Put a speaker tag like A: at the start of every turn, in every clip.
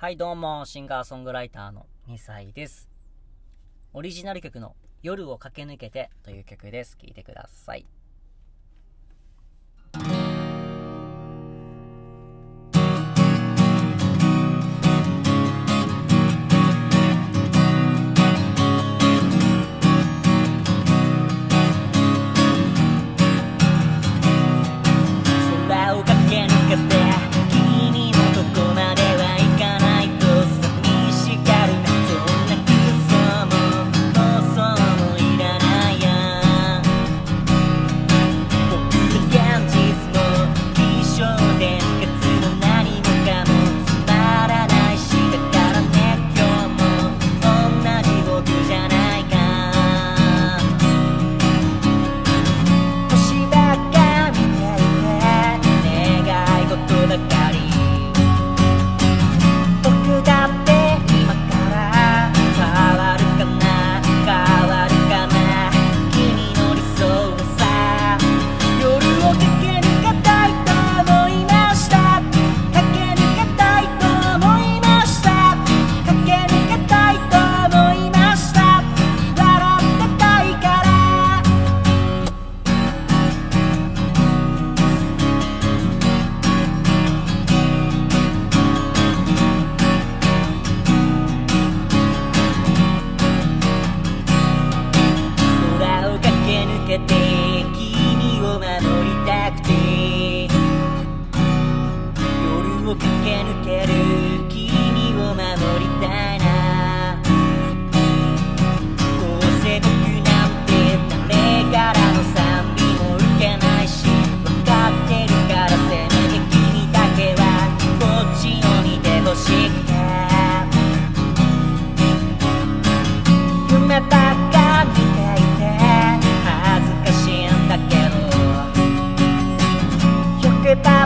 A: はい、どうも、シンガーソングライターの2歳です。オリジナル曲の夜を駆け抜けてという曲です。聴いてください。goodbye.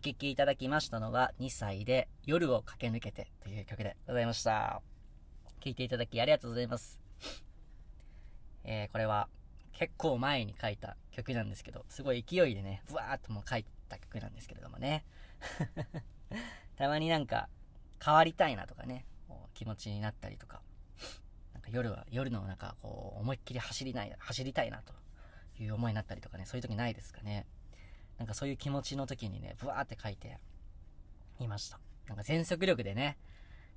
A: お聴きいただきましたのは2歳で夜を駆け抜けてという曲でございました。聴いていただきありがとうございます。えー、これは結構前に書いた曲なんですけど、すごい勢いでね、ブワーっともう書いた曲なんですけれどもね。たまになんか変わりたいなとかね、こう気持ちになったりとか、なんか夜は、夜の中こう思いっきり走りない、走りたいなという思いになったりとかね、そういう時ないですかね。なんかそういう気持ちの時にね、ブワーって書いていました。なんか全速力でね、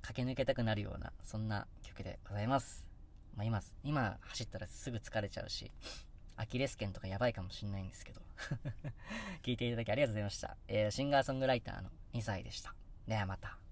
A: 駆け抜けたくなるような、そんな曲でございます。まあ今、今走ったらすぐ疲れちゃうし、アキレス腱とかやばいかもしんないんですけど。聞いていただきありがとうございました。えー、シンガーソングライターの2歳でした。ではまた。